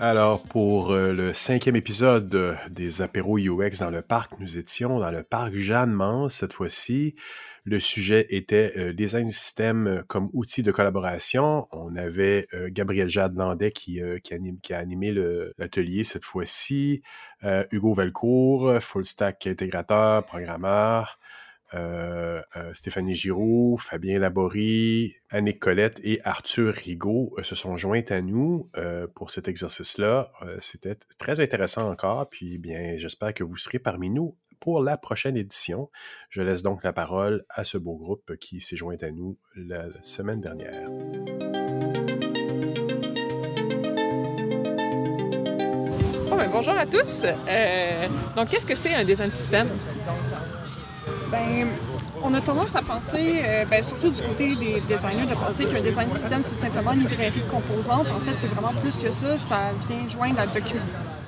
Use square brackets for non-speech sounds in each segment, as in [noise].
Alors, pour euh, le cinquième épisode euh, des apéros UX dans le parc, nous étions dans le parc Jeanne Mans cette fois-ci. Le sujet était euh, design système comme outil de collaboration. On avait Gabriel Jade Landais qui, a animé l'atelier cette fois-ci. Hugo Velcourt, full stack intégrateur, programmeur. Euh, euh, Stéphanie Giroux, Fabien Laborie, Annick Colette et Arthur Rigaud euh, se sont joints à nous pour cet exercice-là. C'était très intéressant encore, puis bien, j'espère que vous serez parmi nous pour la prochaine édition. Je laisse donc la parole à ce beau groupe qui s'est joint à nous la semaine dernière. Ben, bonjour à tous. donc, qu'est-ce que c'est un design système? Ben, on a tendance à penser, euh, ben, surtout du côté des designers, de penser qu'un design system, c'est simplement une librairie de composantes. En fait, c'est vraiment plus que ça. Ça vient joindre la document.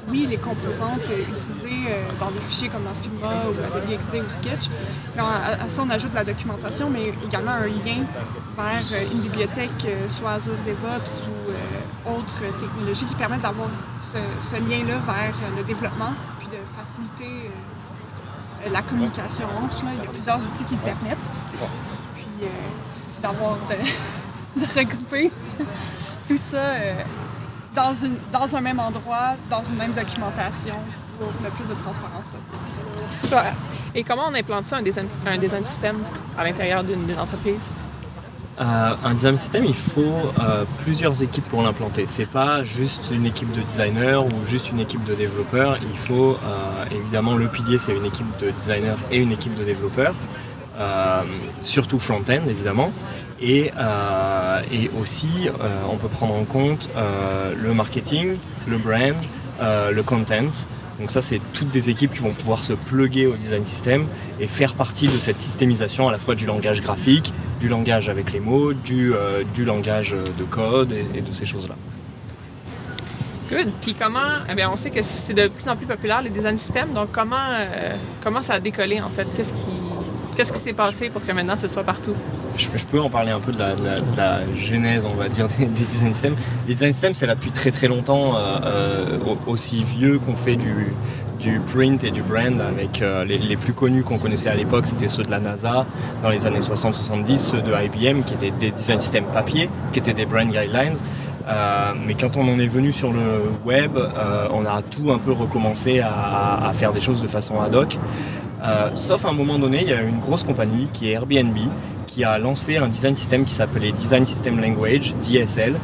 Oui, les composantes utilisées euh, dans des fichiers comme dans Figma ou Adobe XD ou Sketch. À, ça, on ajoute la documentation, mais également un lien vers euh, une bibliothèque, soit Azure DevOps ou autres technologies qui permettent d'avoir ce lien-là vers le développement, puis de faciliter la communication. Il y a plusieurs outils qui le permettent. Puis euh, d'avoir [laughs] de, regrouper tout ça euh, dans, une, dans un même endroit, dans une même documentation pour le plus de transparence possible. Super. Et comment on implante ça, un design, un design système à l'intérieur d'une entreprise? Euh, un design system, il faut euh, plusieurs équipes pour l'implanter. C'est pas juste une équipe de designers ou juste une équipe de développeurs. Il faut euh, évidemment le pilier, c'est une équipe de designers et une équipe de développeurs, surtout front-end évidemment. Et, et aussi, on peut prendre en compte le marketing, le brand, le content. Donc ça, c'est toutes des équipes qui vont pouvoir se plugger au design system et faire partie de cette systémisation à la fois du langage graphique, du langage avec les mots, du, euh, langage de code et, de ces choses-là. Good. Puis comment, eh bien, on sait que c'est de plus en plus populaire les design systems, donc comment, euh, ça a décollé en fait? Qu'est-ce qui, qu'est-ce qui s'est passé pour que maintenant ce soit partout? Je, peux en parler un peu de la, genèse, on va dire, [laughs] des, design systems. Les design systems, c'est là depuis très très longtemps, euh, aussi vieux qu'on fait du, print et du brand avec euh, les, plus connus qu'on connaissait à l'époque, c'était ceux de la NASA dans les années 60-70, ceux de IBM qui étaient des design systèmes papier, qui étaient des brand guidelines. Euh, mais quand on en est venu sur le web, euh, on a tout un peu recommencé à, faire des choses de façon ad hoc. sauf à un moment donné, il y a une grosse compagnie qui est Airbnb qui a lancé un design system qui s'appelait Design System Language, DSL,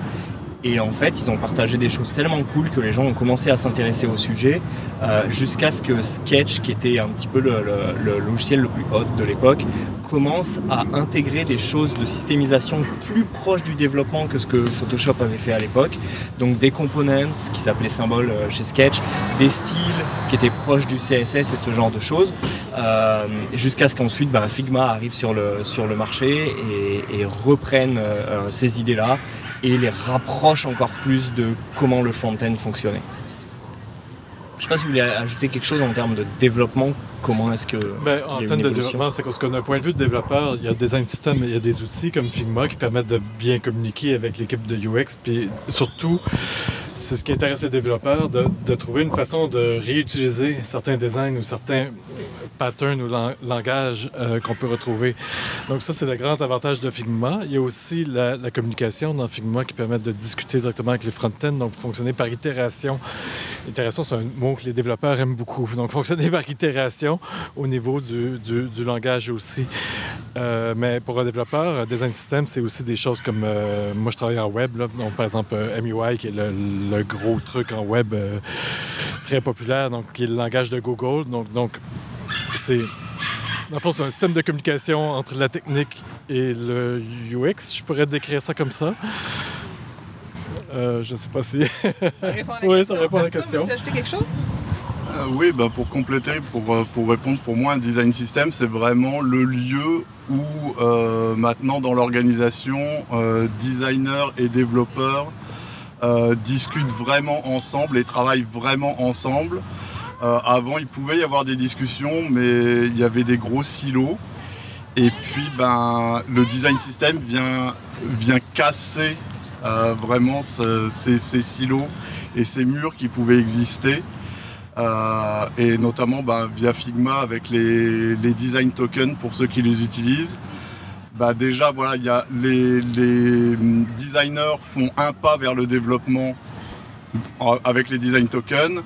et en fait, ils ont partagé des choses tellement cool que les gens ont commencé à s'intéresser au sujet, euh, jusqu'à ce que Sketch, qui était un petit peu le, logiciel le plus hot de l'époque, commence à intégrer des choses de systémisation plus proches du développement que ce que Photoshop avait fait à l'époque. Donc des components qui s'appelaient symboles euh, chez Sketch, des styles qui étaient proches du CSS et ce genre de choses, euh, jusqu'à ce qu'ensuite bah, Figma arrive sur le, sur le marché et, reprenne ces idées-là et les rapproche encore plus de comment le front-end fonctionnait. Je ne sais pas si vous voulez ajouter quelque chose en termes de développement. Comment est-ce que. Ben, en termes de développement, c'est parce qu'on a un point de vue de développeur, il y a des systèmes, il y a des outils comme Figma qui permettent de bien communiquer avec l'équipe de UX. Puis surtout, c'est ce qui intéresse les développeurs, de, trouver une façon de réutiliser certains designs ou certains patterns ou langages euh, qu'on peut retrouver. Donc ça, c'est le grand avantage de Figma. Il y a aussi la, communication dans Figma qui permet de discuter directement avec les front-end, donc fonctionner par itération. Itération, c'est un mot que les développeurs aiment beaucoup. Donc [laughs] fonctionner par itération au niveau du, langage aussi. Euh, mais pour un développeur, design system, c'est aussi des choses comme... Euh, moi, je travaille en web, donc par exemple MUI, qui est le gros truc en web euh, très populaire, donc qui est le langage de Google. Donc, donc c'est dans le c'est un système de communication entre la technique et le UX. Je pourrais décrire ça comme ça. Euh, je ne sais pas si. ça répond à la [laughs] oui, question. ça répond à la question. ajouter quelque chose? Euh, oui, bah pour compléter, pour, pour répondre, pour moi, un design system, c'est vraiment le lieu où maintenant dans l'organisation, designers et développeurs euh, discutent vraiment ensemble et travaillent vraiment ensemble. Euh, avant, il pouvait y avoir des discussions, mais il y avait des gros silos. Et puis, ben, le design system vient, vient casser euh, vraiment ces, silos et ces murs qui pouvaient exister. Et notamment bah, via Figma avec les, design tokens pour ceux qui les utilisent. Bah, déjà, voilà, y a les, designers font un pas vers le développement avec les design tokens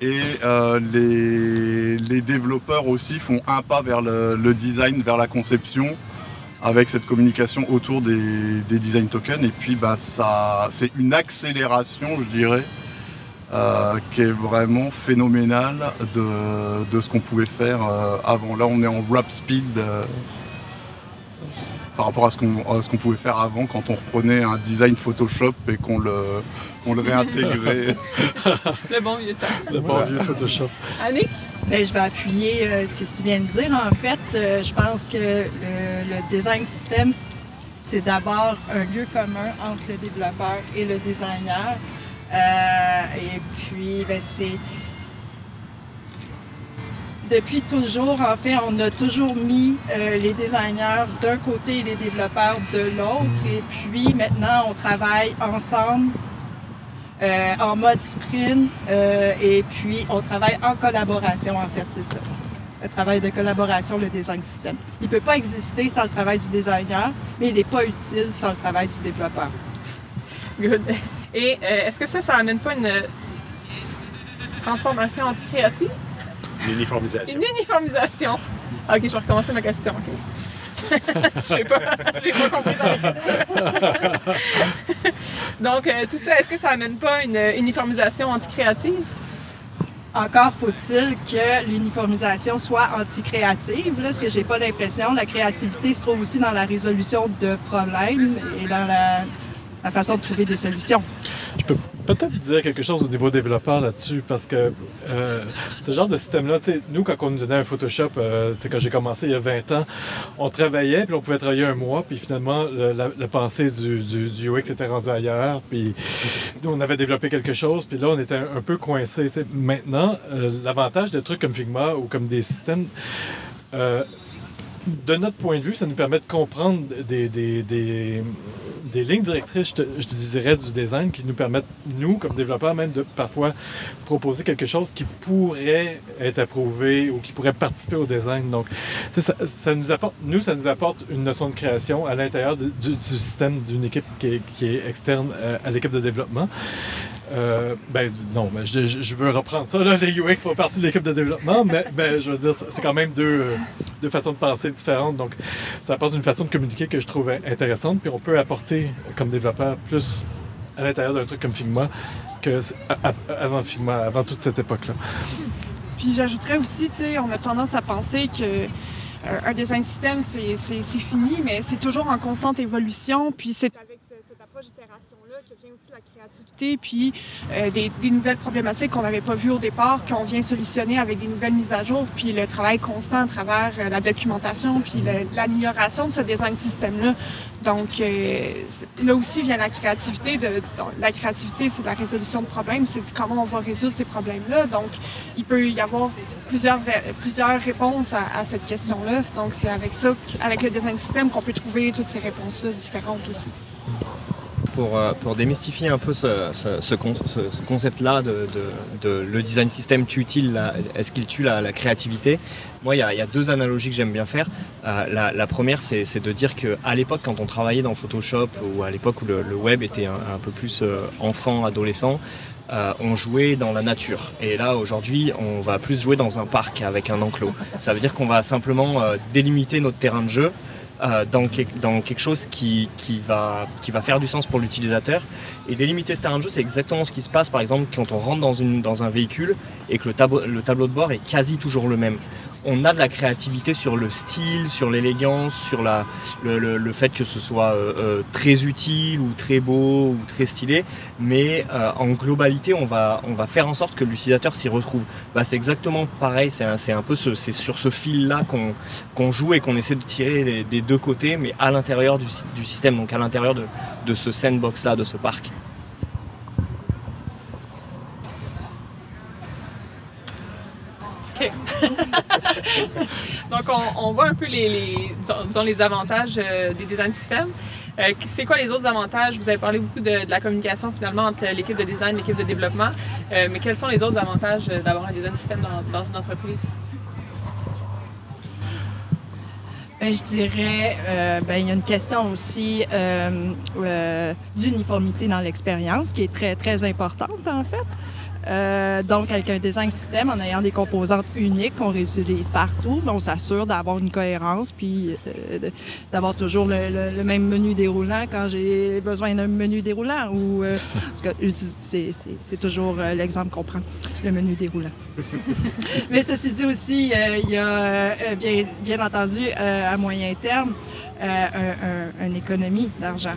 et euh, les, développeurs aussi font un pas vers le, design, vers la conception avec cette communication autour des, design tokens. Et puis, bah, ça, c'est une accélération, je dirais, euh, qui est vraiment phénoménale de, ce qu'on pouvait faire euh, avant. Là, on est en rap speed par rapport à ce qu'on pouvait faire avant quand on reprenait un design Photoshop et qu'on le, le réintégrait. [laughs] le bon vieux temps. Le bon vieux Photoshop. Annick? Ben, je vais appuyer euh, ce que tu viens de dire. En fait, euh, je pense que le, design system, c'est d'abord un lieu commun entre le développeur et le designer. Euh, et puis, ben, c'est depuis toujours, en fait, on a toujours mis euh, les designers d'un côté et les développeurs de l'autre. Et puis maintenant, on travaille ensemble euh, en mode sprint. Euh, et puis, on travaille en collaboration, en fait, c'est ça. Le travail de collaboration, le design système. Il ne peut pas exister sans le travail du designer, mais il n'est pas utile sans le travail du développeur. Good. Et est-ce que ça, ça amène pas une transformation anti-créative? L'uniformisation. Une uniformisation. Ok, je vais recommencer ma question. [laughs] je sais pas, j'ai pas compris Donc, euh, tout ça, est-ce que ça amène pas une uniformisation anti-créative? Encore faut-il que l'uniformisation soit anti-créative, ce que j'ai pas l'impression. La créativité se trouve aussi dans la résolution de problèmes et dans la la façon de trouver des solutions. Je peux peut-être dire quelque chose au niveau développeur là-dessus, parce que euh, ce genre de système-là, nous, quand on nous donnait un Photoshop, euh, c'est quand j'ai commencé il y a 20 ans, on travaillait, puis on pouvait travailler un mois, puis finalement, la, pensée du, du, UX était rendue ailleurs, puis nous, on avait développé quelque chose, puis là, on était un, peu coincé. Maintenant, euh, l'avantage de trucs comme Figma ou comme des systèmes de notre point de vue, ça nous permet de comprendre des, des, des, lignes directrices, je te, dirais, du design qui nous permettent, nous, comme développeurs, même de parfois proposer quelque chose qui pourrait être approuvé ou qui pourrait participer au design. Donc, ça, nous apporte, nous, ça nous apporte une notion de création à l'intérieur du, système d'une équipe qui est, qui est externe euh, à l'équipe de développement. Euh, ben non, mais je, veux reprendre ça. Là, les UX font partie de l'équipe de développement, mais [laughs] ben, je veux dire, c'est quand même deux, deux, façons de penser différentes. Donc, ça apporte une façon de communiquer que je trouve intéressante. Puis on peut apporter, comme développeur, plus à l'intérieur d'un truc comme Figma que avant Figma, avant toute cette époque-là. Puis j'ajouterais aussi, tu sais, on a tendance à penser que euh, un design système, c'est fini, mais c'est toujours en constante évolution. Puis c'est avec approche d'itération que vient aussi la créativité, puis euh, des, nouvelles problématiques qu'on n'avait pas vues au départ, qu'on vient solutionner avec des nouvelles mises à jour, puis le travail constant à travers euh, la documentation, puis l'amélioration de ce design système-là. Donc, euh, là aussi vient la créativité. De, la créativité, c'est la résolution de problèmes, c'est comment on va résoudre ces problèmes-là. Donc, il peut y avoir plusieurs, plusieurs réponses à, à cette question-là. Donc, c'est avec ça, avec le design système, qu'on peut trouver toutes ces réponses-là différentes aussi pour, euh, pour démystifier un peu ce, ce, concept-là de, le design system tue-t-il, est-ce qu'il tue la, créativité? Moi, il y, a, deux analogies que j'aime bien faire. Euh, la, première, c'est de dire qu'à l'époque, quand on travaillait dans Photoshop ou à l'époque où le, web était un, peu plus euh, enfant, adolescent, on jouait dans la nature. Et là, aujourd'hui, on va plus jouer dans un parc avec un enclos. Ça veut dire qu'on va simplement délimiter notre terrain de jeu euh, dans, quelque chose qui, va, faire du sens pour l'utilisateur. Et délimiter ce terrain de jeu, c'est exactement ce qui se passe par exemple quand on rentre dans, un véhicule et que le tableau de bord est quasi toujours le même on a de la créativité sur le style, sur l'élégance, sur le, fait que ce soit euh, euh, très utile ou très beau ou très stylé, mais euh, en globalité, on va, on va faire en sorte que l'utilisateur s'y retrouve. Bah, c'est exactement pareil, c'est un, peu c'est sur ce fil-là qu'on joue et qu'on essaie de tirer des deux côtés, mais à l'intérieur du, système, donc à l'intérieur de, de ce sandbox-là, de ce parc. [laughs] Donc, on, voit un peu les, les, disons, les avantages euh, des design systems. Euh, c'est quoi les autres avantages? Vous avez parlé beaucoup de, la communication finalement entre l'équipe de design et l'équipe de développement, euh, mais quels sont les autres avantages d'avoir un design système dans, une entreprise? Ben, je dirais, euh, ben, il y a une question aussi d'uniformité dans l'expérience qui est très, très importante en fait. Euh, donc, avec un design système, en ayant des composantes uniques qu'on réutilise partout, ben, on s'assure d'avoir une cohérence, puis euh, d'avoir toujours le, même menu déroulant quand j'ai besoin d'un menu déroulant. Ou euh, c'est toujours l'exemple qu'on prend, le menu déroulant. [laughs] Mais ceci dit aussi, il y a bien, bien, entendu à moyen terme une économie d'argent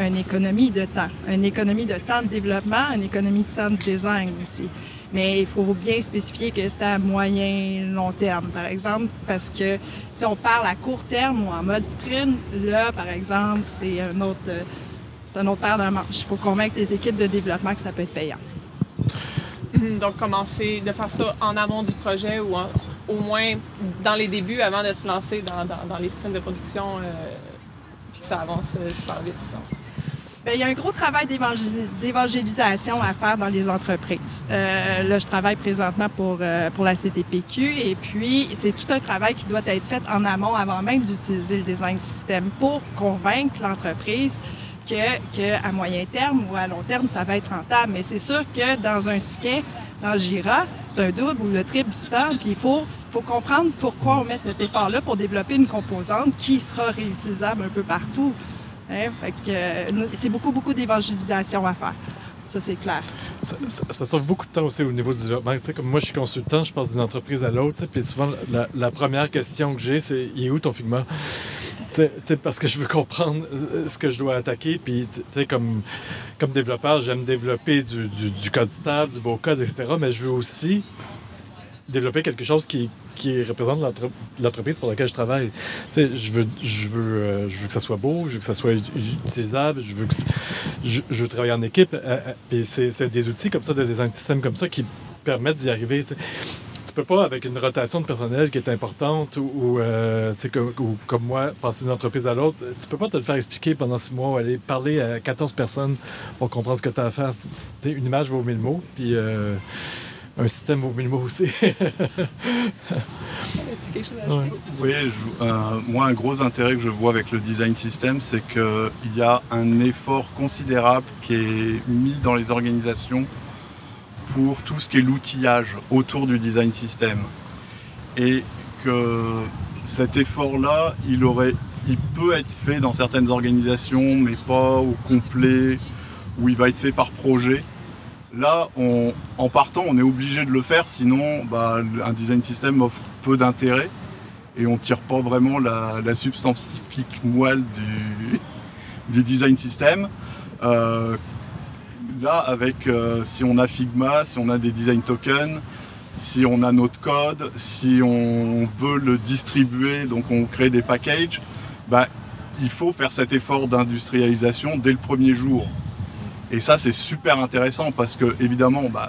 une économie de temps, une économie de temps de développement, une économie de temps de design aussi. Mais il faut bien spécifier que c'est à moyen long terme, par exemple, parce que si on parle à court terme ou en mode sprint, là, par exemple, c'est un autre, c'est un autre paire de manche. Il faut convaincre les équipes de développement que ça peut être payant. Mhm, donc, commencer de faire ça en amont du projet ou au moins dans les débuts avant de se lancer dans, les sprints de production, euh, puis que ça avance euh, super vite, disons. Bien, il y a un gros travail d'évangélisation à faire dans les entreprises. Euh, là, je travaille présentement pour, euh, pour la CDPQ et puis c'est tout un travail qui doit être fait en amont avant même d'utiliser le design système pour convaincre l'entreprise que, que à moyen terme ou à long terme, ça va être rentable. Mais c'est sûr que dans un ticket, dans Jira, c'est un double ou le triple du temps, puis il faut, faut comprendre pourquoi on met cet effort-là pour développer une composante qui sera réutilisable un peu partout. Euh, c'est beaucoup, beaucoup d'évangélisation à faire. Ça, c'est clair. Ça, sauve beaucoup de temps aussi au niveau du développement. comme moi, je suis consultant, je passe d'une entreprise à l'autre. Puis souvent, la, première question que j'ai, c'est Il est où ton Figma? Parce que je veux comprendre euh, ce que je dois attaquer. Puis, comme, comme développeur, j'aime développer du, du, code stable, du beau code, etc. Mais je veux aussi développer quelque chose qui, qui représente l'entreprise pour laquelle je travaille. je veux, je, veux, euh, je veux que ça soit beau, je veux que ça soit utilisable, je veux, que je, travailler en équipe. Euh, euh, c'est des outils comme ça, des systèmes comme ça qui permettent d'y arriver. Tu peux pas, avec une rotation de personnel qui est importante ou, comme, comme, moi, passer d'une entreprise à l'autre, tu peux pas te le faire expliquer pendant six mois ou aller parler à 14 personnes pour comprendre ce que tu as à faire. Une image vaut mille mots. Puis un système vaut mille mots aussi. [laughs] Oui, euh, moi, un gros intérêt que je vois avec le design system, c'est qu'il y a un effort considérable qui est mis dans les organisations pour tout ce qui est l'outillage autour du design system. Et que cet effort-là, il, aurait, il peut être fait dans certaines organisations, mais pas au complet, ou il va être fait par projet. Là, en partant, on est obligé de le faire, sinon bah, un design system offre peu d'intérêt et on ne tire pas vraiment la, substance typique moelle [laughs] du, design system. Euh, là, avec euh, si on a Figma, si on a des design tokens, si on a notre code, si on veut le distribuer, donc on crée des packages, bah, il faut faire cet effort d'industrialisation dès le premier jour. Et ça, c'est super intéressant parce que, évidemment, bah,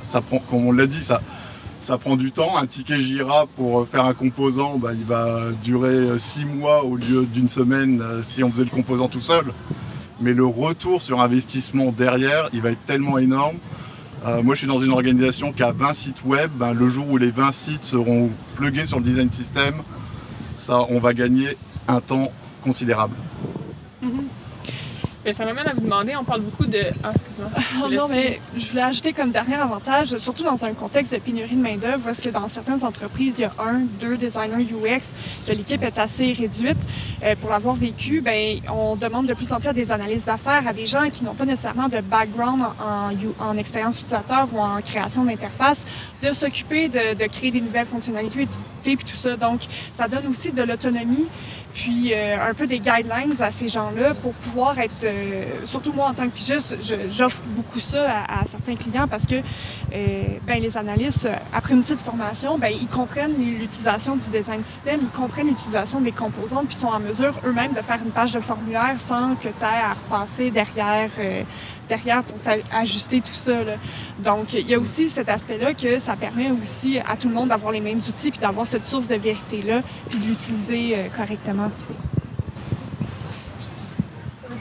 comme on l'a dit, ça, prend du temps. Un ticket Jira pour faire un composant, bah, il va durer six mois au lieu d'une semaine euh, si on faisait le composant tout seul. Mais le retour sur investissement derrière, il va être tellement énorme. Euh, moi, je suis dans une organisation qui a 20 sites web. Ben, le jour où les 20 sites seront plugués sur le design system, ça, on va gagner un temps considérable. Mm-hmm ça m'amène à vous demander, on parle beaucoup de... Ah, excuse-moi. [laughs] Oh non, mais je voulais ajouter comme dernier avantage, surtout dans un contexte de pénurie de main-d'œuvre, est-ce que dans certaines entreprises, il y a un, deux designers UX, que l'équipe est assez réduite. Euh, pour l'avoir vécu, ben, on demande de plus en plus à des analystes d'affaires, à des gens qui n'ont pas nécessairement de background en, en expérience utilisateur ou en création d'interface, de s'occuper de, de, créer des nouvelles fonctionnalités et tout ça. Donc, ça donne aussi de l'autonomie puis euh, un peu des guidelines à ces gens-là pour pouvoir être, euh, surtout moi en tant que pigiste, j'offre beaucoup ça à, certains clients parce que euh, ben, les analystes, après une petite formation, ben, ils comprennent l'utilisation du design système, ils comprennent l'utilisation des composantes, puis sont en mesure eux-mêmes de faire une page de formulaire sans que tu aies à repasser derrière derrière pour ajuster tout ça. Donc, il y a aussi cet aspect-là que ça permet aussi à tout le monde d'avoir les mêmes outils puis d'avoir cette source de vérité-là puis de l'utiliser correctement.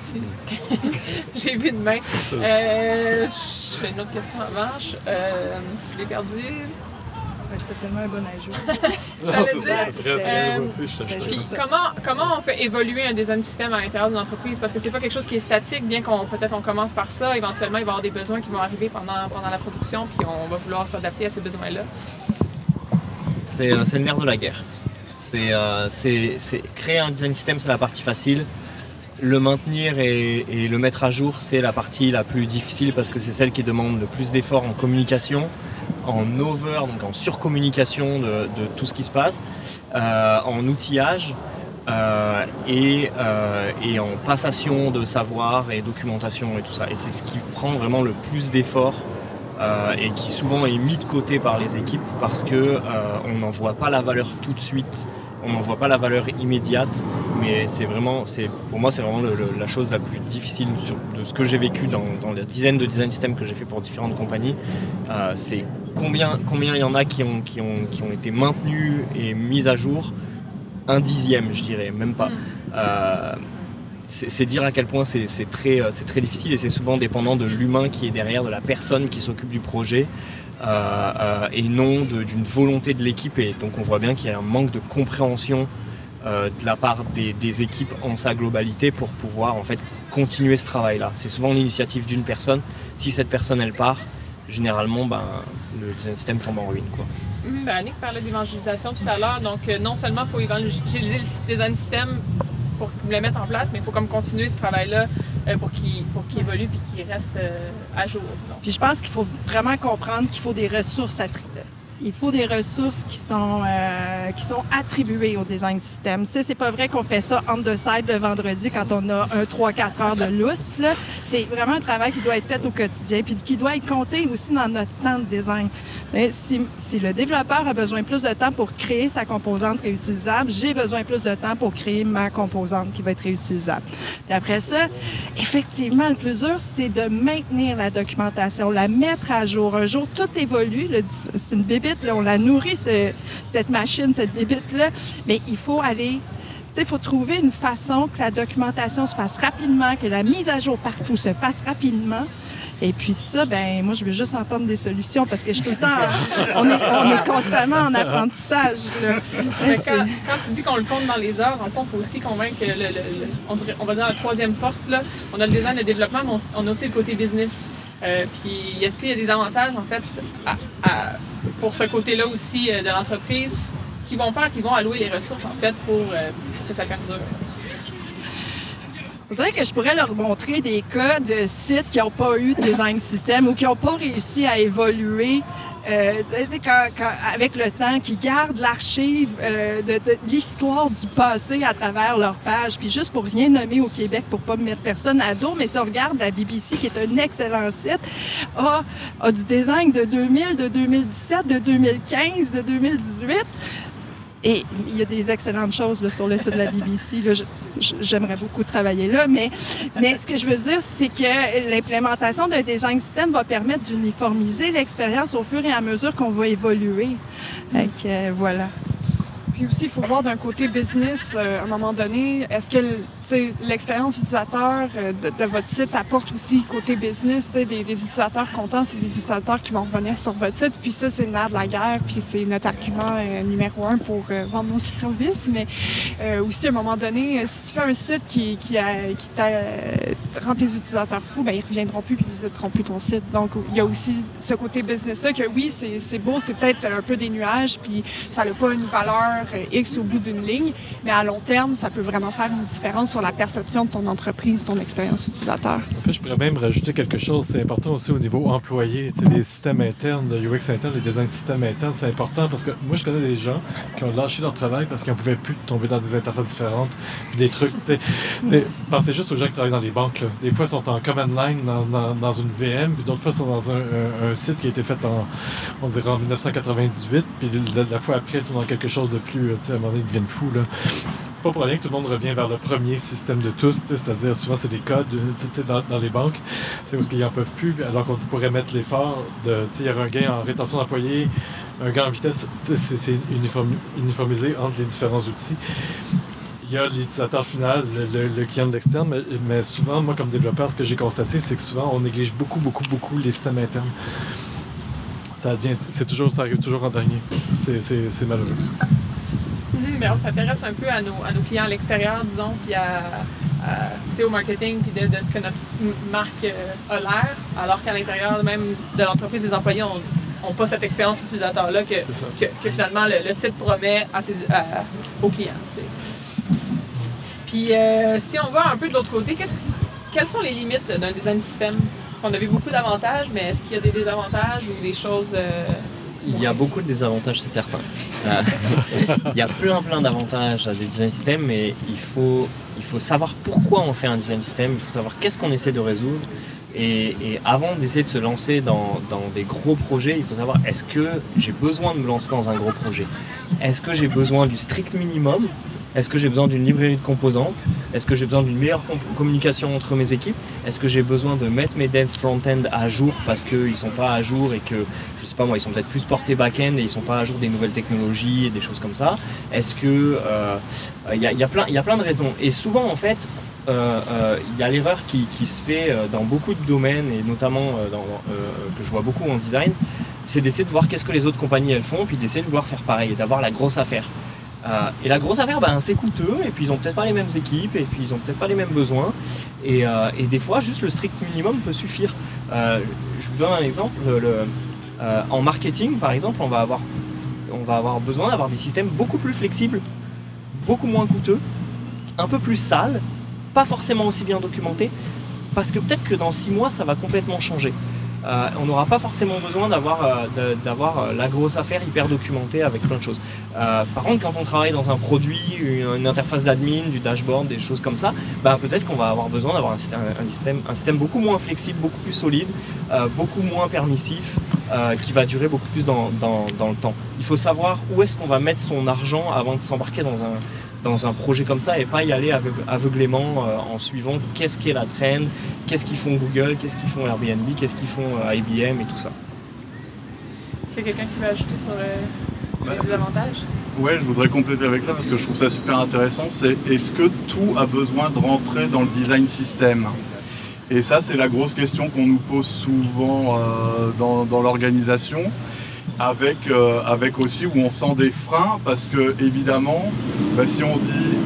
[laughs] J'ai vu de main. Euh, J'ai une autre question avant. Je, euh, je l'ai perdu. C'était tellement un bon ajout. [laughs] Non, c'est ça, c'est très, très Euh, aussi, je je- Puis comment, comment on fait évoluer un design système à l'intérieur d'une entreprise? Parce que c'est pas quelque chose qui est statique, bien qu'on peut-être on commence par ça, éventuellement il va y avoir des besoins qui vont arriver pendant, pendant la production, puis on va vouloir s'adapter à ces besoins-là. C'est euh, c'est le nerf de la guerre. C'est euh, c'est- créer un design system, c'est la partie facile. Le maintenir et, le mettre à jour, c'est la partie la plus difficile parce que c'est celle qui demande le plus d'efforts en communication, en over, donc en surcommunication de, tout ce qui se passe, euh, en outillage euh, et, et en passation de savoir et documentation et tout ça. Et c'est ce qui prend vraiment le plus d'efforts euh, et qui souvent est mis de côté par les équipes parce que euh, on n'en voit pas la valeur tout de suite, on n'en voit pas la valeur immédiate, mais c'est vraiment, c'est pour moi c'est vraiment le- le- la chose la plus difficile sur- de ce que j'ai vécu dans, dans les dizaines de design systems que j'ai fait pour différentes compagnies. Euh, c'est combien combien il y en a qui ont, qui, ont, qui ont été maintenus et mis à jour? Un dixième, je dirais, même pas. C'est dire à quel point c'est c'est très, euh, c'est très difficile et c'est souvent dépendant de l'humain qui est derrière, de la personne qui s'occupe du projet euh, euh, et non d'une volonté de l'équipe. Et donc on voit bien qu'il y a un manque de compréhension de la part des, équipes en sa globalité pour pouvoir en fait continuer ce travail-là. C'est souvent l'initiative d'une personne. Si cette personne elle part, généralement ben, le design system tombe en ruine. Quoi. Mhm, ben, Annick parlait d'évangélisation tout à l'heure, donc non seulement il faut évangéliser le design système pour le mettre en place, mais il faut comme continuer ce travail-là euh, pour qu'il pour évolue puis qu'il reste euh, à jour. Puis je pense qu'il faut vraiment comprendre qu'il faut des ressources attri- il faut des ressources qui sont, euh, qui sont attribuées au design system. Tu sais, c'est pas vrai qu'on fait ça on the side le vendredi quand on a un 3-4 heures de lousse. C'est vraiment un travail qui doit être fait au quotidien, puis qui doit être compté aussi dans notre temps de design. Si, si le développeur a besoin plus de temps pour créer sa composante réutilisable, j'ai besoin plus de temps pour créer ma composante qui va être réutilisable. Puis après ça, effectivement, le plus dur, c'est de maintenir la documentation, la mettre à jour. Un jour, tout évolue. C'est une bébite, là, on la nourrit, ce- cette machine, cette bébite-là. Mais il faut aller... tu sais, Il faut trouver une façon que la documentation se fasse rapidement, que la mise à jour partout se fasse rapidement. Et puis ça, ben moi, je veux juste entendre des solutions parce que je suis tout le temps... On est, on est constamment en apprentissage. là. Mais quand, quand tu dis qu'on le compte dans les heures, le fond, il faut aussi convaincre le, le- le- on, dirait- on va dire la troisième force, là, on a le design de développement, mais on, on a aussi le côté business. Euh, puis est-ce qu'il y a des avantages, en fait, à- à- pour ce côté-là aussi euh, de l'entreprise qui vont faire, qui vont allouer les ressources, en fait, pour euh, que ça perdure? On dirait que je pourrais leur montrer des cas de sites qui n'ont pas eu de design system ou qui n'ont pas réussi à évoluer. Euh, quand- quand- avec le temps, qui gardent l'archive euh, de, de l'histoire du passé à travers leur page. Puis juste pour rien nommer au Québec, pour pas me mettre personne à dos, mais si regarde la BBC, qui est un excellent site, a, a du design de 2000, de 2017, de 2015, de 2018. Et il y a des excellentes choses là, sur le site de la BBC. J'aimerais beaucoup travailler là. Mais, mais ce que je veux dire, c'est que l'implémentation d'un design system va permettre d'uniformiser l'expérience au fur et à mesure qu'on va évoluer. Que, euh, voilà. Puis aussi, il faut voir d'un côté business, euh, à un moment donné, est-ce que l'expérience utilisateur euh, de, votre site apporte aussi côté business, des, des utilisateurs contents, c'est des utilisateurs qui vont revenir sur votre site, puis ça, c'est le nerf de la guerre, puis c'est notre argument euh, numéro un pour vendre nos [laughs] services, mais aussi, à un moment donné, si tu fais un site qui, qui, rend tes utilisateurs fous, ben, ils reviendront plus, puis ils visiteront plus ton site. Donc, il y a aussi ce côté business-là que oui, c'est beau, c'est peut-être un peu des nuages, puis ça n'a pas une valeur X au bout d'une ligne, mais à long terme, ça peut vraiment faire une différence sur la perception de ton entreprise, ton expérience utilisateur. En fait, je pourrais même rajouter quelque chose. C'est important aussi au niveau employé. Tu sais, les systèmes internes, le UX interne, les designs de systèmes internes, c'est important parce que moi, je connais des gens qui ont lâché leur travail parce qu'ils ne pouvaient plus tomber dans des interfaces différentes, des trucs. tu sais. Mais Pensez juste aux gens qui travaillent dans les banques. là. Des fois, ils sont en command line dans, dans- dans une VM, puis d'autres fois, ils sont dans un, un- un site qui a été fait en, on dirait en 1998, puis la, la fois après, ils sont dans quelque chose de plus, à un moment donné, ils deviennent fous. Là. C'est pas pour rien que tout le monde revient vers le premier système de tous, c'est-à-dire souvent c'est des codes euh, dans, les banques, tu sais, où ils n'en peuvent plus, alors qu'on pourrait mettre l'effort de, il y aurait un gain en rétention d'employés, un gain en vitesse, c'est c'est uniformi- uniformisé entre les différents outils. Il il y a l'utilisateur final, le, client de l'externe, mais, souvent, moi, comme développeur, ce que j'ai constaté, c'est que souvent, on néglige beaucoup, beaucoup, beaucoup les systèmes internes. Ça, c'est toujours, ça arrive toujours en dernier. C'est malheureux. Mais on s'intéresse un peu à nos, à nos clients à l'extérieur, disons, puis à, au marketing, puis de, ce que notre marque euh, a l'air, alors qu'à l'intérieur même de l'entreprise, les employés n'ont pas cette expérience utilisateur-là que, que, finalement le, site promet à ses, aux clients. Puis euh, si on va un peu de l'autre côté, quelles sont les limites d'un design système? Parce qu'on a vu beaucoup d'avantages, mais est-ce qu'il y a des désavantages ou des choses... Euh, il y a beaucoup de désavantages, c'est certain. Euh, [laughs] il y a plein plein d'avantages à des design systems, mais il faut, il faut savoir pourquoi on fait un design system, il faut savoir qu'est-ce qu'on essaie de résoudre. Et, avant d'essayer de se lancer dans, dans, des gros projets, il faut savoir est-ce que j'ai besoin de me lancer dans un gros projet? Est-ce que j'ai besoin du strict minimum? Est-ce que j'ai besoin d'une librairie de composantes? Est-ce que j'ai besoin d'une meilleure communication entre mes équipes? Est-ce que j'ai besoin de mettre mes devs front-end à jour parce qu'ils ne sont pas à jour et que, je sais pas moi, ils sont peut-être plus portés back-end et ils ne sont pas à jour des nouvelles technologies et des choses comme ça? Est-ce que... Euh, il y, a, plein, de raisons. Et souvent, en fait, euh, euh, il y a l'erreur qui, se fait dans beaucoup de domaines et notamment que je vois beaucoup en design, c'est d'essayer de voir qu'est-ce que les autres compagnies elles font, puis d'essayer de vouloir faire pareil, d'avoir la grosse affaire. Euh, et la grosse affaire, ben, c'est coûteux, et puis ils ont peut-être pas les mêmes équipes, et puis ils ont peut-être pas les mêmes besoins. Et, euh, des fois, juste le strict minimum peut suffire. Euh, je vous donne un exemple. en marketing, par exemple, on va avoir, on va avoir besoin d'avoir des systèmes beaucoup plus flexibles, beaucoup moins coûteux, un peu plus sales, pas forcément aussi bien documentés, parce que peut-être que dans six mois, ça va complètement changer. Euh, on n'aura pas forcément besoin d'avoir euh, euh, la grosse affaire hyper documentée avec plein de choses. par contre, quand on travaille dans un produit, une, interface d'admin, du dashboard, des choses comme ça, bah, peut-être qu'on va avoir besoin d'avoir un système, un, système, beaucoup moins flexible, beaucoup plus solide, beaucoup moins permissif, qui va durer beaucoup plus dans, dans le temps. Il faut savoir où est-ce qu'on va mettre son argent avant de s'embarquer dans un, dans un projet comme ça et pas y aller aveuglément euh, en suivant qu'est-ce qu'est la trend, qu'est-ce qu'ils font Google, qu'est-ce qu'ils font Airbnb, qu'est-ce qu'ils font euh, IBM et tout ça. Est-ce qu'il y a quelqu'un qui veut ajouter sur les désavantages Ouais, je voudrais compléter avec ça parce que je trouve ça super intéressant. C'est est-ce que tout a besoin de rentrer dans le design system Et ça, c'est la grosse question qu'on nous pose souvent euh, dans, dans l'organisation avec, euh, avec aussi où on sent des freins parce que évidemment, bah, si on dit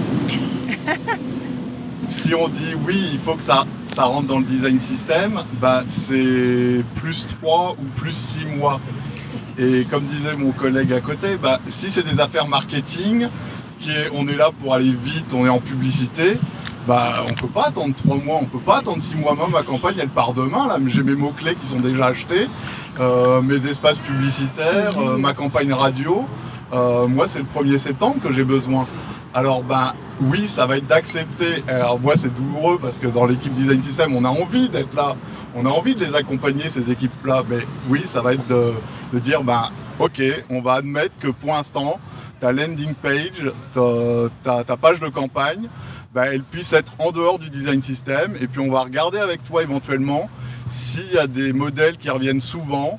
[laughs] si on dit oui, il faut que ça, ça rentre dans le design system, bah, c'est plus 3 ou plus 6 mois. Et comme disait mon collègue à côté, bah, si c'est des affaires marketing, on est là pour aller vite, on est en publicité, bah, on peut pas attendre 3 mois, on peut pas attendre 6 mois. Même ma campagne, elle part demain. Là, j'ai mes mots-clés qui sont déjà achetés. Euh, mes espaces publicitaires, euh, ma campagne radio. Euh, moi, c'est le 1er septembre que j'ai besoin. Alors, ben oui, ça va être d'accepter. Alors, moi, c'est douloureux parce que dans l'équipe Design System, on a envie d'être là. On a envie de les accompagner, ces équipes-là. Mais oui, ça va être de, dire, ben, ok, on va admettre que pour l'instant, ta landing page, ta, page de campagne, ben, elle puisse être en dehors du design system. Et puis, on va regarder avec toi éventuellement s'il y a des modèles qui reviennent souvent,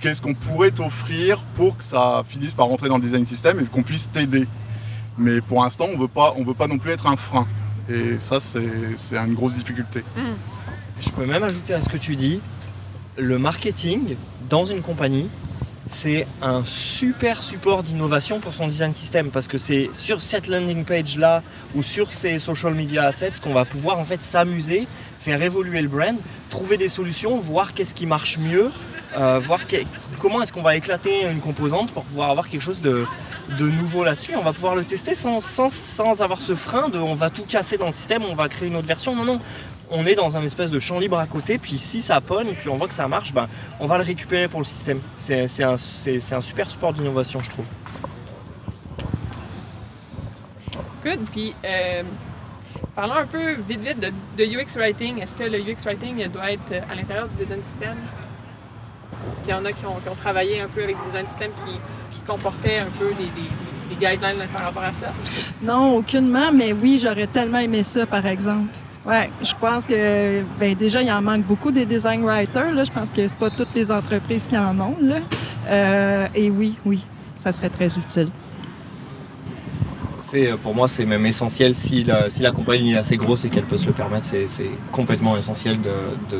qu'est-ce qu'on pourrait t'offrir pour que ça finisse par rentrer dans le design system et qu'on puisse t'aider. Mais pour l'instant, on ne veut pas non plus être un frein. Et ça, c'est une grosse difficulté. Mm. Je peux même ajouter à ce que tu dis, le marketing dans une compagnie, c'est un super support d'innovation pour son design system parce que c'est sur cette landing page là ou sur ces social media assets qu'on va pouvoir en fait s'amuser, faire évoluer le brand, trouver des solutions, voir qu'est-ce qui marche mieux, euh, voir comment est-ce qu'on va éclater une composante pour pouvoir avoir quelque chose de, nouveau là-dessus. On va pouvoir le tester sans, sans, sans, avoir ce frein de on va tout casser dans le système, on va créer une autre version. Non, non, on est dans un espèce de champ libre à côté, puis si ça pogne, puis on voit que ça marche, ben, on va le récupérer pour le système. C'est un, un, super support d'innovation, je trouve. Good. Puis, euh, parlons un peu vite vite de, UX Writing. Est-ce que le UX Writing doit être à l'intérieur du design system? Est-ce qu'il y en a qui ont, travaillé un peu avec des design system qui, comportaient un peu des, des guidelines par rapport à ça? Non, aucunement, mais oui, j'aurais tellement aimé ça, par exemple. Oui, je pense que ben, déjà, il en manque beaucoup des design writers. Là. Je pense que c'est pas toutes les entreprises qui en ont. Là. Euh, et oui, oui, ça serait très utile. c'est pour moi c'est même essentiel si la, si la compagnie est assez grosse et qu'elle peut se le permettre, c'est complètement essentiel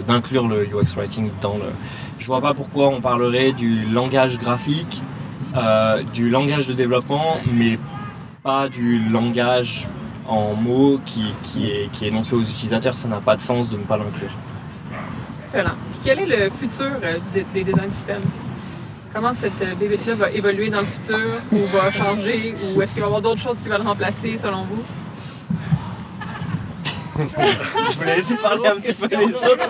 d'inclure de, le UX writing dans le. Je vois pas pourquoi on parlerait du langage graphique, euh, du langage de développement, mais pas du langage en mots qui, qui, est, qui est énoncé aux utilisateurs. Ça n'a pas de sens de ne pas l'inclure. Excellent. quel est le futur euh, des design systems? comment cette euh, bébête-là va évoluer dans le futur ou va changer ou est-ce qu'il va y avoir d'autres choses qui vont le remplacer selon vous? [laughs] je voulais laisser parler un petit peu les autres.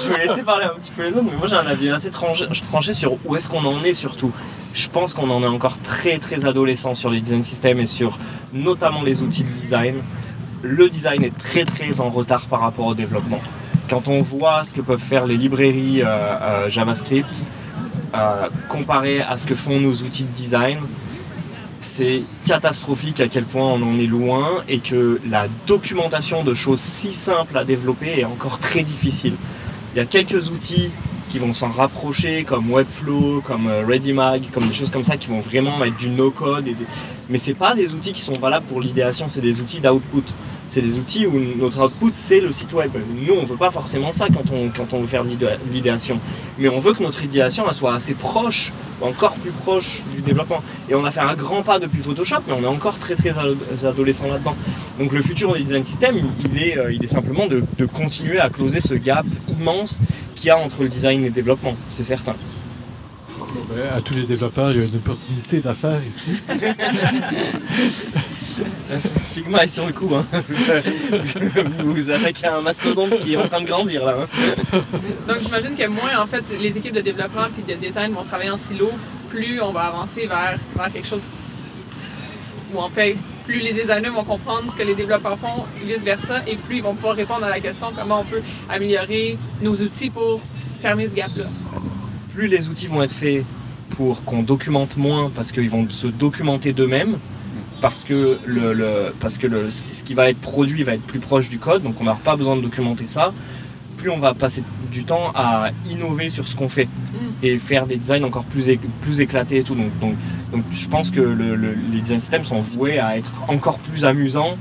Je voulais laisser parler un petit peu les autres, mais moi j'ai un avis assez tranché, sur où est-ce qu'on en est surtout. Je pense qu'on en est encore très très adolescent sur les design systems et sur notamment les outils de design. Le design est très très en retard par rapport au développement. Quand on voit ce que peuvent faire les librairies euh, euh, JavaScript, comparé à ce que font nos outils de design, c'est catastrophique à quel point on en est loin et que la documentation de choses si simples à développer est encore très difficile. Il y a quelques outils qui vont s'en rapprocher comme Webflow, comme euh, ReadyMag, comme des choses comme ça qui vont vraiment mettre du no-code. Mais c'est pas des outils qui sont valables pour l'idéation, c'est des outils d'output c'est des outils où notre output, c'est le site web. Nous, on ne veut pas forcément ça quand on, quand on veut faire l'idéation. Mais on veut que notre idéation elle soit assez proche, encore plus proche du développement. Et on a fait un grand pas depuis Photoshop, mais on est encore très très adolescent là-dedans. Donc le futur des design systems, il, est, euh, il est simplement de, de continuer à closer ce gap immense qu'il y a entre le design et le développement, c'est certain. Ben, à tous les développeurs, il y a une opportunité d'affaires ici. [laughs] [laughs] Figma est sur le coup. Hein. Vous, [laughs] vous attaquez à un mastodonte qui est en train de grandir là. Hein. Donc j'imagine que moins en fait les équipes de développement et de design vont travailler en silo, plus on va avancer vers, vers quelque chose où en fait plus les designers vont comprendre ce que les développeurs font, vice versa, et plus ils vont pouvoir répondre à la question comment on peut améliorer nos outils pour fermer ce gap-là. Plus les outils vont être faits pour qu'on documente moins parce qu'ils vont se documenter d'eux-mêmes, parce que, le, parce que le, ce qui va être produit va être plus proche du code, donc on n'aura pas besoin de documenter ça. Plus on va passer du temps à innover sur ce qu'on fait mm. et faire des designs encore plus, plus éclatés et tout. Donc, donc, donc je pense que les design systems sont voués à être encore plus amusants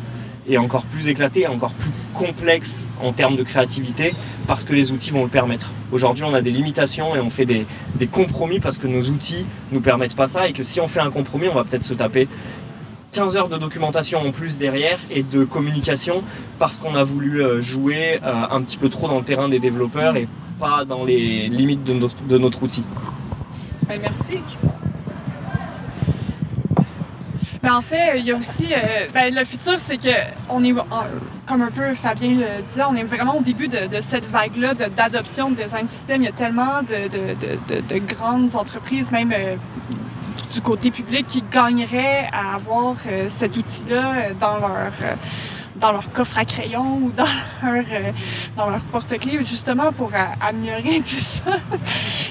et encore plus éclatés, encore plus complexes en termes de créativité parce que les outils vont le permettre. Aujourd'hui, on a des limitations et on fait des, des compromis parce que nos outils nous permettent pas ça et que si on fait un compromis, on va peut-être se taper 15 heures de documentation en plus derrière et de communication parce qu'on a voulu euh, jouer euh, un petit peu trop dans le terrain des développeurs et pas dans les limites de notre, de outil. Merci. Ben, en fait, il y a aussi euh, ben, le futur, c'est que on est, comme un peu Fabien le disait, on est vraiment au début de, cette vague-là d'adoption de, design system. Il y a tellement de, de grandes entreprises, même du côté public qui gagneraient à avoir euh, cet outil-là euh, dans leur euh, dans leur coffre à crayon ou dans [laughs] leur, dans leur porte-clés, justement pour améliorer [laughs] tout ça.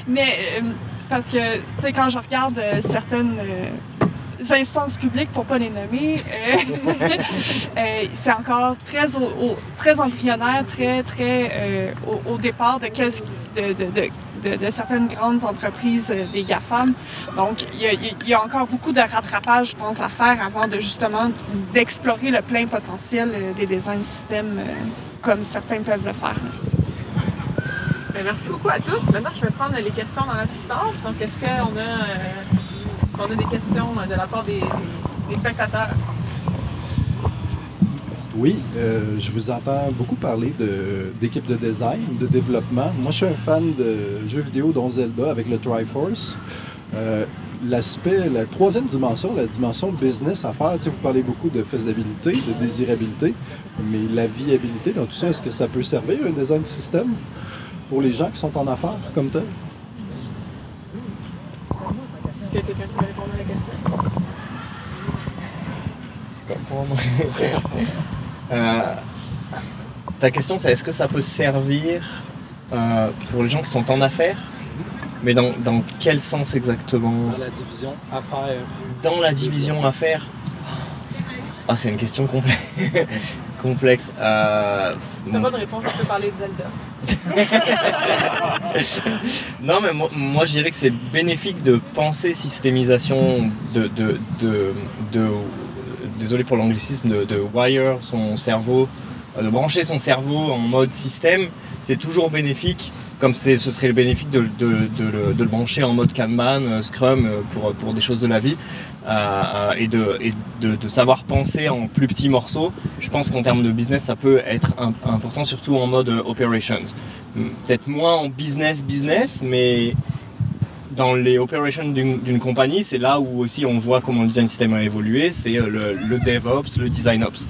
Mais parce que, tu sais, quand je regarde certaines instances publiques, pour pas les nommer, [laughs] c'est encore très, très embryonnaire, très, très au, départ de, de, de de, certaines grandes entreprises euh, des GAFAM. Donc, il y, a, encore beaucoup de rattrapage, je pense, à faire avant de justement d'explorer le plein potentiel euh, des design systèmes euh, comme certains peuvent le faire. Ben, merci beaucoup à tous. Maintenant, je vais prendre les questions dans l'assistance. Donc, est-ce qu'on a, a, des questions de la part des spectateurs? Oui, euh, je vous entends beaucoup parler d'équipe de, design, de développement. Moi, je suis un fan de jeux vidéo dont Zelda avec le Triforce. Euh, L'aspect, la troisième dimension, la dimension business à faire, vous parlez beaucoup de faisabilité, de désirabilité, mais la viabilité dans tout ça, est-ce que ça peut servir un design système pour les gens qui sont en affaires comme tel? Est-ce qu'il y a quelqu'un qui va répondre à la question? Euh, [laughs] ta question, c'est est-ce que ça peut servir euh, pour les gens qui sont en affaires? Mais dans, quel sens exactement? Dans la division affaires. Dans la division affaires? Ah, c'est une question complexe. [laughs] complexe. Euh... T'as pas de réponse, je peux parler de Zelda. [laughs] non, mais moi, moi, je dirais que c'est bénéfique de penser systémisation, de, de, de, de- désolé pour l'anglicisme, de, wire son cerveau, euh, de brancher son cerveau en mode système. C'est toujours bénéfique, comme ce serait bénéfique de, de- le, le brancher en mode Kanban, euh, Scrum euh, pour, pour des choses de la vie. et, de, et de, savoir penser en plus petits morceaux. Je pense qu'en termes de business, ça peut être im- important, surtout en mode operations. Hmm, Peut-être moins en business business, mais dans les operations d'une compagnie, c'est là où aussi on voit comment le design system a évolué. C'est euh, le, le DevOps, le Design Ops.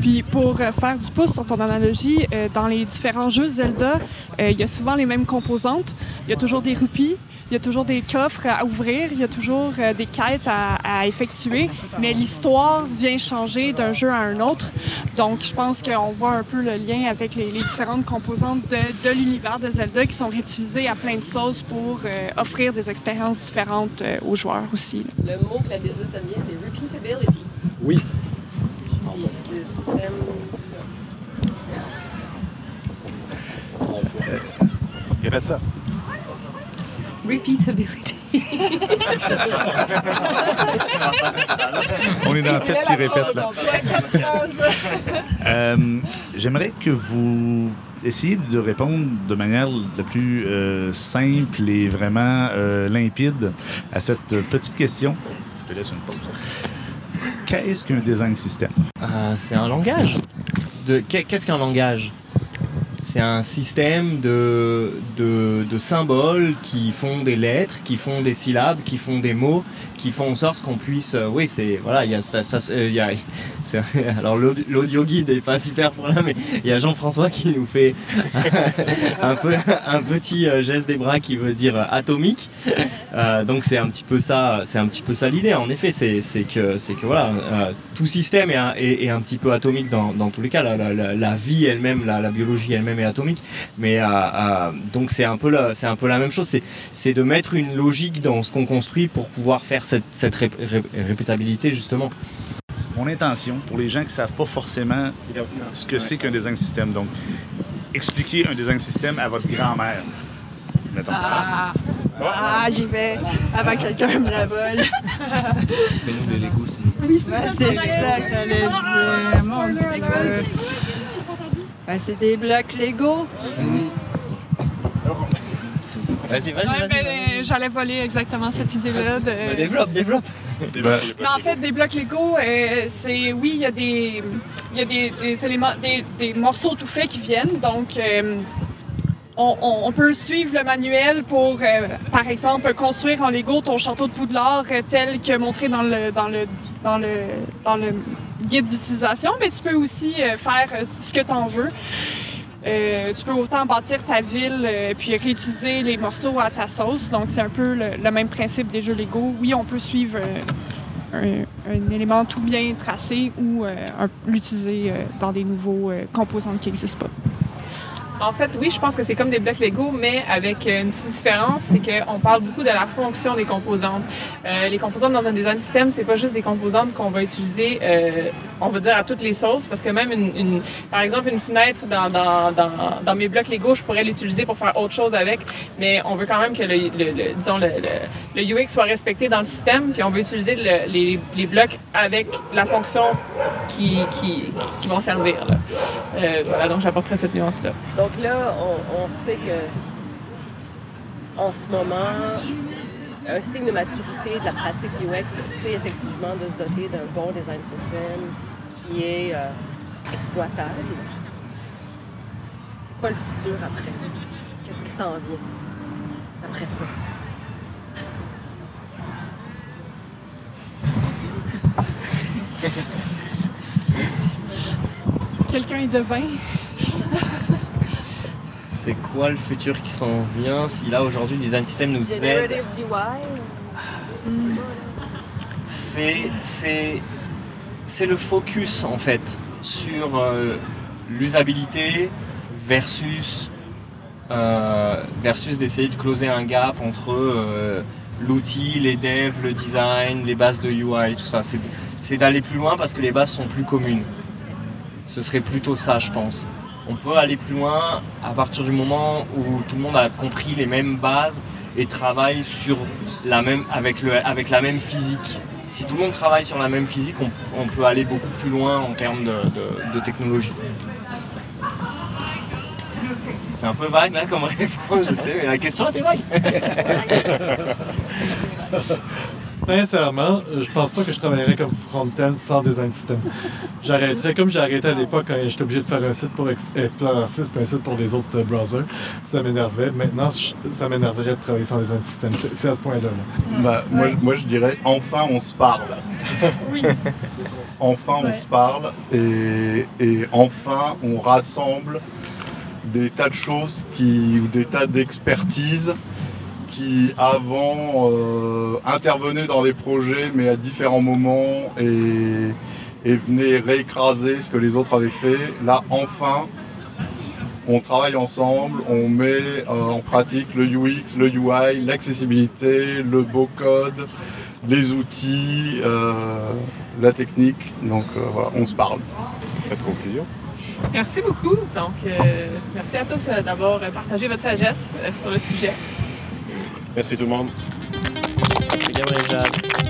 Puis pour euh, faire du pouce sur ton analogie, euh, dans les différents jeux Zelda, il y a souvent les mêmes composantes. Il y a toujours des roupies, il y a toujours des coffres à ouvrir, il y a toujours euh, des quêtes à, à effectuer, mais l'histoire vient changer d'un jeu à un autre. Donc je pense qu'on voit un peu le lien avec les, les différentes composantes de, de l'univers de Zelda qui sont réutilisées à plein de sauces pour euh, offrir des expériences différentes euh, aux joueurs aussi. là. Le mot que la business aime bien, c'est repeatability. Oui. Puis le système. Répète ça. Repeatability. On est dans la pète qui répète là. Euh, J'aimerais que vous essayiez de répondre de manière la plus euh, simple et vraiment euh, limpide à cette petite question. Je te laisse une pause. Qu'est-ce qu'un design system? Euh, c'est un langage. De, qu'est-ce qu'un langage? C'est un système de, de, symboles qui font des lettres, qui font des syllabes, qui font des mots, qui font en sorte qu'on puisse. euh, oui, c'est voilà, il y a [laughs] alors l'audi- l'audio guide est pas super pour là, mais il y a Jean-François qui nous fait [laughs] un petit euh, geste des bras qui veut dire euh, atomique. Donc c'est un petit peu ça, c'est un petit peu ça l'idée. En effet, c'est que que voilà, tout système est un, petit peu atomique dans, dans tous les cas. La vie elle-même, la, la biologie elle-même atomique. Mais euh, euh, donc c'est un peu la, c'est un peu la même chose. C'est c'est de mettre une logique dans ce qu'on construit pour pouvoir faire cette, cette ré- ré- répétabilité justement. Mon intention, pour les gens qui ne savent pas forcément ce que c'est qu'un design system, donc expliquer un design system à votre grand-mère. Mettons. Ah, ah j'y vais avant que quelqu'un me la vole. Fais-nous des Lego, Oui, c'est ça que j'allais dire. Mon Dieu. Ben, c'est des blocs Lego. Vas-y, vas-y, Ouais, J'allais voler exactement cette idée-là. de- Développe, développe. Mais en fait, des blocs Lego, euh, c'est oui, il y a des, il y a des, des éléments, des, des morceaux tout faits qui viennent. Donc, euh, on, on- on peut suivre le manuel pour, euh, par exemple, construire en Lego ton château de Poudlard tel que montré dans le, dans le, dans le, dans le guide d'utilisation. Mais tu peux aussi euh, faire euh, ce que tu en veux. Euh, tu peux autant bâtir ta ville euh, puis réutiliser les morceaux à ta sauce. Donc, c'est un peu le, même principe des jeux Lego. Oui, on peut suivre un, un élément tout bien tracé ou l'utiliser dans des nouveaux composants qui n'existent pas. En fait, oui, je pense que c'est comme des blocs Lego, mais avec euh, une petite différence, c'est qu'on parle beaucoup de la fonction des composantes. Euh, les composantes dans un design system, c'est pas juste des composantes qu'on va utiliser, euh, on va dire à toutes les sauces, parce que même une, par exemple, une fenêtre dans, mes blocs Lego, je pourrais l'utiliser pour faire autre chose avec, mais on veut quand même que le, disons, le, le- UX soit respecté dans le système, puis on veut utiliser le- les, blocs avec la fonction qui, vont servir. là. Voilà, donc j'apporterai cette nuance-là. Donc là, on, on sait que en ce moment, un signe de maturité de la pratique UX, c'est effectivement de se doter d'un bon design system qui est euh, exploitable. C'est quoi le futur après? Qu'est-ce qui s'en vient après ça? Quelqu'un est devin? C'est quoi le futur qui s'en vient si là aujourd'hui le design system nous aide c'est c'est c'est le focus en fait sur euh, l'usabilité versus euh, versus d'essayer de closer un gap entre euh, l'outil, les devs, le design, les bases de UI, tout ça. C'est c'est d'aller plus loin parce que les bases sont plus communes. Ce serait plutôt ça, je pense. On peut aller plus loin à partir du moment où tout le monde a compris les mêmes bases et travaille sur la même, avec, la même physique. Si tout le monde travaille sur la même physique, on, peut aller beaucoup plus loin en termes de, technologie. C'est un peu vague comme réponse, je sais, mais la question était vague. [laughs] Sincèrement, je pense pas que je travaillerais comme front-end sans design system. J'arrêterais comme j'ai arrêté à l'époque quand j'étais obligé de faire un site pour Explorer 6 puis un site pour les autres euh, browsers. Ça m'énervait. Maintenant, ça m'énerverait de travailler sans design system. C'est à ce point-là. Bah, moi, moi, je dirais enfin on se parle. [laughs] oui. Enfin on se parle et, et enfin on rassemble des tas de choses qui, ou des tas d'expertises qui avant euh, intervenaient dans des projets mais à différents moments et, et venaient réécraser ce que les autres avaient fait. Là enfin on travaille ensemble, on met euh, en pratique le UX, le UI, l'accessibilité, le beau code, les outils, euh, la technique. Donc voilà, on se parle. Conclusion. Merci beaucoup. Donc, merci à tous d'avoir partagé votre sagesse sur le sujet. Merci tout le monde. Merci Gabriel